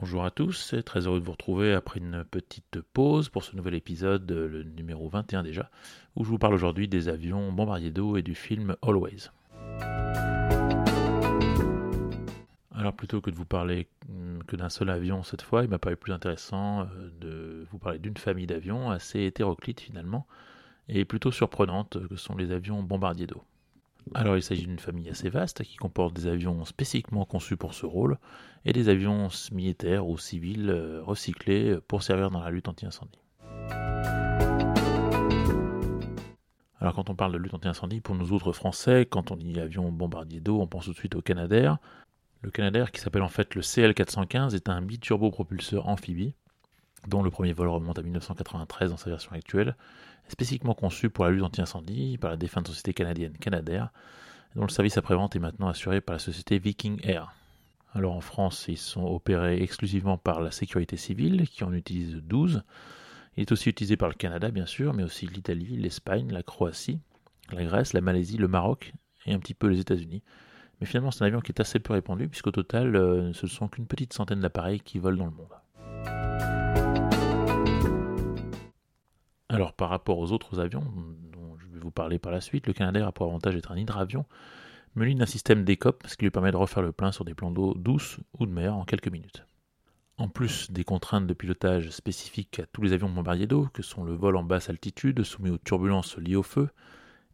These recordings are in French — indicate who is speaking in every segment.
Speaker 1: Bonjour à tous, et très heureux de vous retrouver après une petite pause pour ce nouvel épisode, le numéro 21 déjà, où je vous parle aujourd'hui des avions bombardiers d'eau et du film Always. Alors plutôt que de vous parler hum, que d'un seul avion cette fois, il m'a paru plus intéressant euh, de vous parler d'une famille d'avions assez hétéroclite finalement, et plutôt surprenante que sont les avions bombardiers d'eau. Alors il s'agit d'une famille assez vaste qui comporte des avions spécifiquement conçus pour ce rôle et des avions militaires ou civils euh, recyclés pour servir dans la lutte anti-incendie. Alors quand on parle de lutte anti-incendie, pour nous autres Français, quand on dit avion bombardier d'eau, on pense tout de suite au Canadair. Le Canadair, qui s'appelle en fait le CL415, est un biturbopropulseur amphibie, dont le premier vol remonte à 1993 dans sa version actuelle, spécifiquement conçu pour la lutte anti-incendie par la défunte société canadienne Canadair, dont le service après-vente est maintenant assuré par la société Viking Air. Alors en France, ils sont opérés exclusivement par la sécurité civile, qui en utilise 12. Il est aussi utilisé par le Canada, bien sûr, mais aussi l'Italie, l'Espagne, la Croatie, la Grèce, la Malaisie, le Maroc et un petit peu les États-Unis. Mais finalement, c'est un avion qui est assez peu répandu, puisqu'au total, euh, ce ne sont qu'une petite centaine d'appareils qui volent dans le monde. Alors, par rapport aux autres avions, dont je vais vous parler par la suite, le Canadair a pour avantage d'être un hydravion, muni d'un système décop, ce qui lui permet de refaire le plein sur des plans d'eau douce ou de mer en quelques minutes. En plus des contraintes de pilotage spécifiques à tous les avions bombardiers d'eau, que sont le vol en basse altitude soumis aux turbulences liées au feu,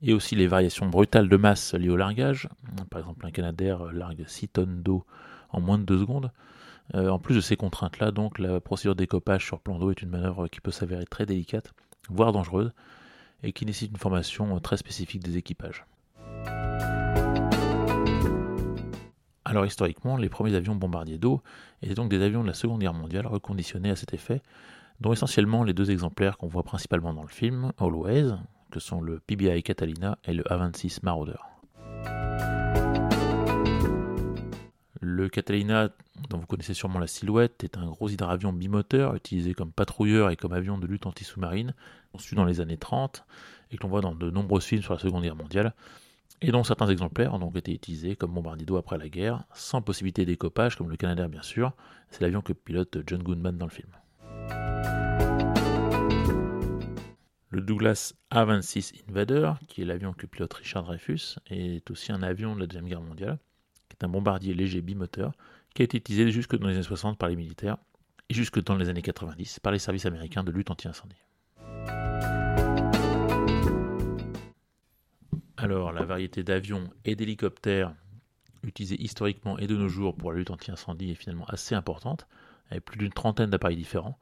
Speaker 1: et aussi les variations brutales de masse liées au largage, par exemple un Canadair largue 6 tonnes d'eau en moins de 2 secondes, euh, en plus de ces contraintes-là, donc la procédure de décoppage sur plan d'eau est une manœuvre qui peut s'avérer très délicate voire dangereuse, et qui nécessite une formation très spécifique des équipages. Alors historiquement, les premiers avions bombardiers d'eau étaient donc des avions de la Seconde Guerre mondiale reconditionnés à cet effet, dont essentiellement les deux exemplaires qu'on voit principalement dans le film, Always, que sont le PBI Catalina et le A26 Marauder. Le Catalina, dont vous connaissez sûrement la silhouette, est un gros hydravion bimoteur utilisé comme patrouilleur et comme avion de lutte anti-sous-marine, conçu dans les années 30 et que l'on voit dans de nombreux films sur la Seconde Guerre mondiale, et dont certains exemplaires ont donc été utilisés comme bombardier d'eau après la guerre, sans possibilité de décoppage comme le Canadair bien sûr, c'est l'avion que pilote John Goodman dans le film. Le Douglas A-26 Invader, qui est l'avion que pilote Richard Dreyfus, est aussi un avion de la Deuxième Guerre mondiale est un bombardier léger bimoteur, qui a été utilisé jusque dans les années 60 par les militaires et jusque dans les années 90 par les services américains de lutte anti-incendie. Alors, la variété d'avions et d'hélicoptères utilisés historiquement et de nos jours pour la lutte anti-incendie est finalement assez importante, avec plus d'une trentaine d'appareils différents,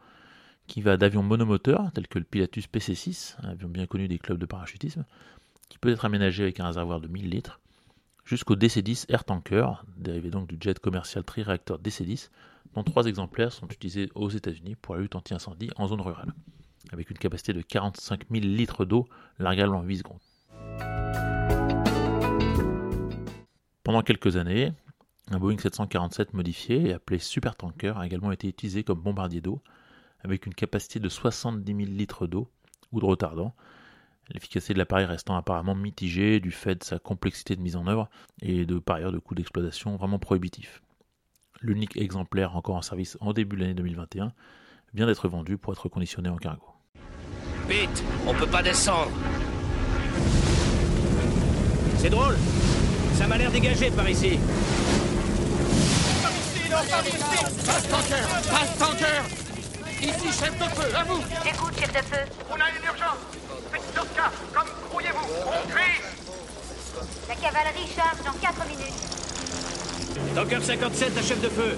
Speaker 1: qui va d'avions monomoteurs, tels que le Pilatus PC-6, un avion bien connu des clubs de parachutisme, qui peut être aménagé avec un réservoir de 1000 litres, jusqu'au DC-10 Air Tanker, dérivé donc du jet commercial tri-réacteur DC-10, dont trois exemplaires sont utilisés aux États-Unis pour la lutte anti-incendie en zone rurale, avec une capacité de 45 000 litres d'eau largable en 8 secondes. Pendant quelques années, un Boeing 747 modifié et appelé Super Tanker a également été utilisé comme bombardier d'eau, avec une capacité de 70 000 litres d'eau ou de retardant, L'efficacité de l'appareil restant apparemment mitigée du fait de sa complexité de mise en œuvre et de par ailleurs de coûts d'exploitation vraiment prohibitifs. L'unique exemplaire encore en service en début de l'année 2021 vient d'être vendu pour être conditionné en cargo.
Speaker 2: Vite, on peut pas descendre.
Speaker 3: C'est drôle Ça m'a l'air dégagé par ici. Par ici, non, par ici Passe tanker Passe tanker Ici, chef de feu, à vous
Speaker 4: Écoute, chef de feu.
Speaker 3: On a une urgence Comme grouillez-vous On crie
Speaker 4: La cavalerie charge dans 4 minutes.
Speaker 3: Tanker 57 à chef de feu.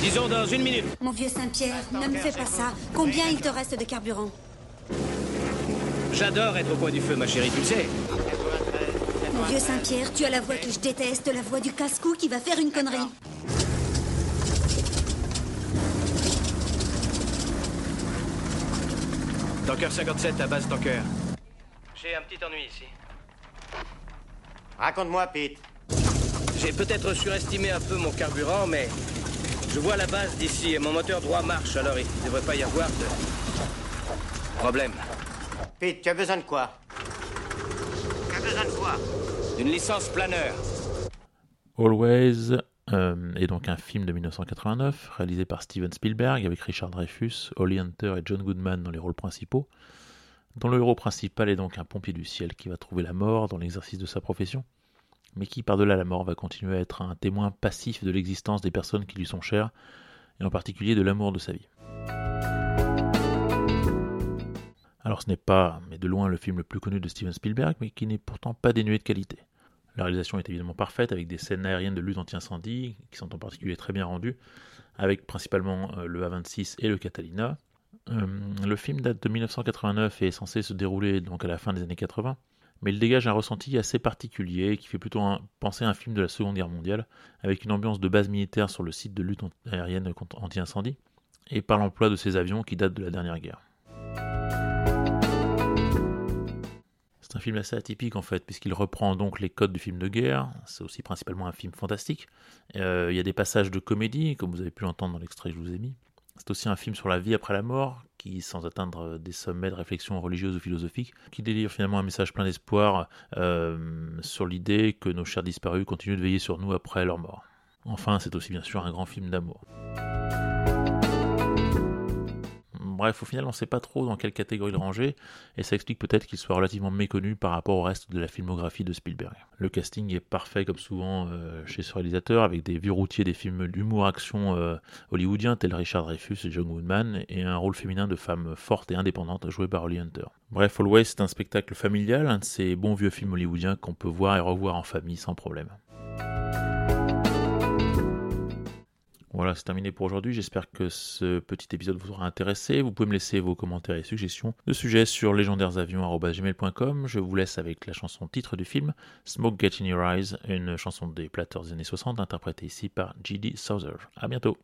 Speaker 3: Disons dans une minute.
Speaker 5: Mon vieux Saint-Pierre, ne me fais pas ça. Combien il te reste de carburant?
Speaker 3: J'adore être au coin du feu, ma chérie, tu le sais.
Speaker 5: Mon vieux Saint-Pierre, tu as la voix que je déteste, la voix du casse-cou qui va faire une connerie.
Speaker 3: Tanker 57 à base Tanker. J'ai un petit ennui ici.
Speaker 6: Raconte-moi, Pete.
Speaker 3: J'ai peut-être surestimé un peu mon carburant, mais je vois la base d'ici et mon moteur droit marche, alors il ne devrait pas y avoir de problème.
Speaker 6: Pete, tu as besoin de quoi? Tu as besoin de quoi?
Speaker 3: D'une licence planeur.
Speaker 1: Always euh, est donc un film de 1989 réalisé par Steven Spielberg avec Richard Dreyfuss, Holly Hunter et John Goodman dans les rôles principaux, dont le héros principal est donc un pompier du ciel qui va trouver la mort dans l'exercice de sa profession, mais qui par-delà la mort va continuer à être un témoin passif de l'existence des personnes qui lui sont chères, et en particulier de l'amour de sa vie. Alors ce n'est pas, mais de loin, le film le plus connu de Steven Spielberg, mais qui n'est pourtant pas dénué de qualité. La réalisation est évidemment parfaite avec des scènes aériennes de lutte anti-incendie qui sont en particulier très bien rendues, avec principalement euh, le A26 et le Catalina. Euh, le film date de 1989 et est censé se dérouler donc à la fin des années 80, mais il dégage un ressenti assez particulier qui fait plutôt penser à un film de la Seconde Guerre mondiale, avec une ambiance de base militaire sur le site de lutte aérienne anti-incendie, et par l'emploi de ces avions qui datent de la dernière guerre. C'est un film assez atypique en fait, puisqu'il reprend donc les codes du film de guerre. C'est aussi principalement un film fantastique. Euh, il y a des passages de comédie, comme vous avez pu l'entendre dans l'extrait que je vous ai mis. C'est aussi un film sur la vie après la mort, qui, sans atteindre des sommets de réflexion religieuse ou philosophique, qui délivre finalement un message plein d'espoir euh, sur l'idée que nos chers disparus continuent de veiller sur nous après leur mort. Enfin, c'est aussi bien sûr un grand film d'amour. Bref, au final, on ne sait pas trop dans quelle catégorie le ranger, et ça explique peut-être qu'il soit relativement méconnu par rapport au reste de la filmographie de Spielberg. Le casting est parfait comme souvent euh, chez ce réalisateur, avec des vieux routiers des films d'humour-action euh, hollywoodiens tels Richard Dreyfuss et John Woodman, et un rôle féminin de femme forte et indépendante joué par Holly Hunter. Bref, Always c'est un spectacle familial, un de ces bons vieux films hollywoodiens qu'on peut voir et revoir en famille sans problème. Voilà, c'est terminé pour aujourd'hui. J'espère que ce petit épisode vous aura intéressé. Vous pouvez me laisser vos commentaires et suggestions de sujets sur légendairesavions.com. Je vous laisse avec la chanson titre du film, Smoke Get in Your Eyes, une chanson des Platters des années 60, interprétée ici par G.D. Souther. À bientôt.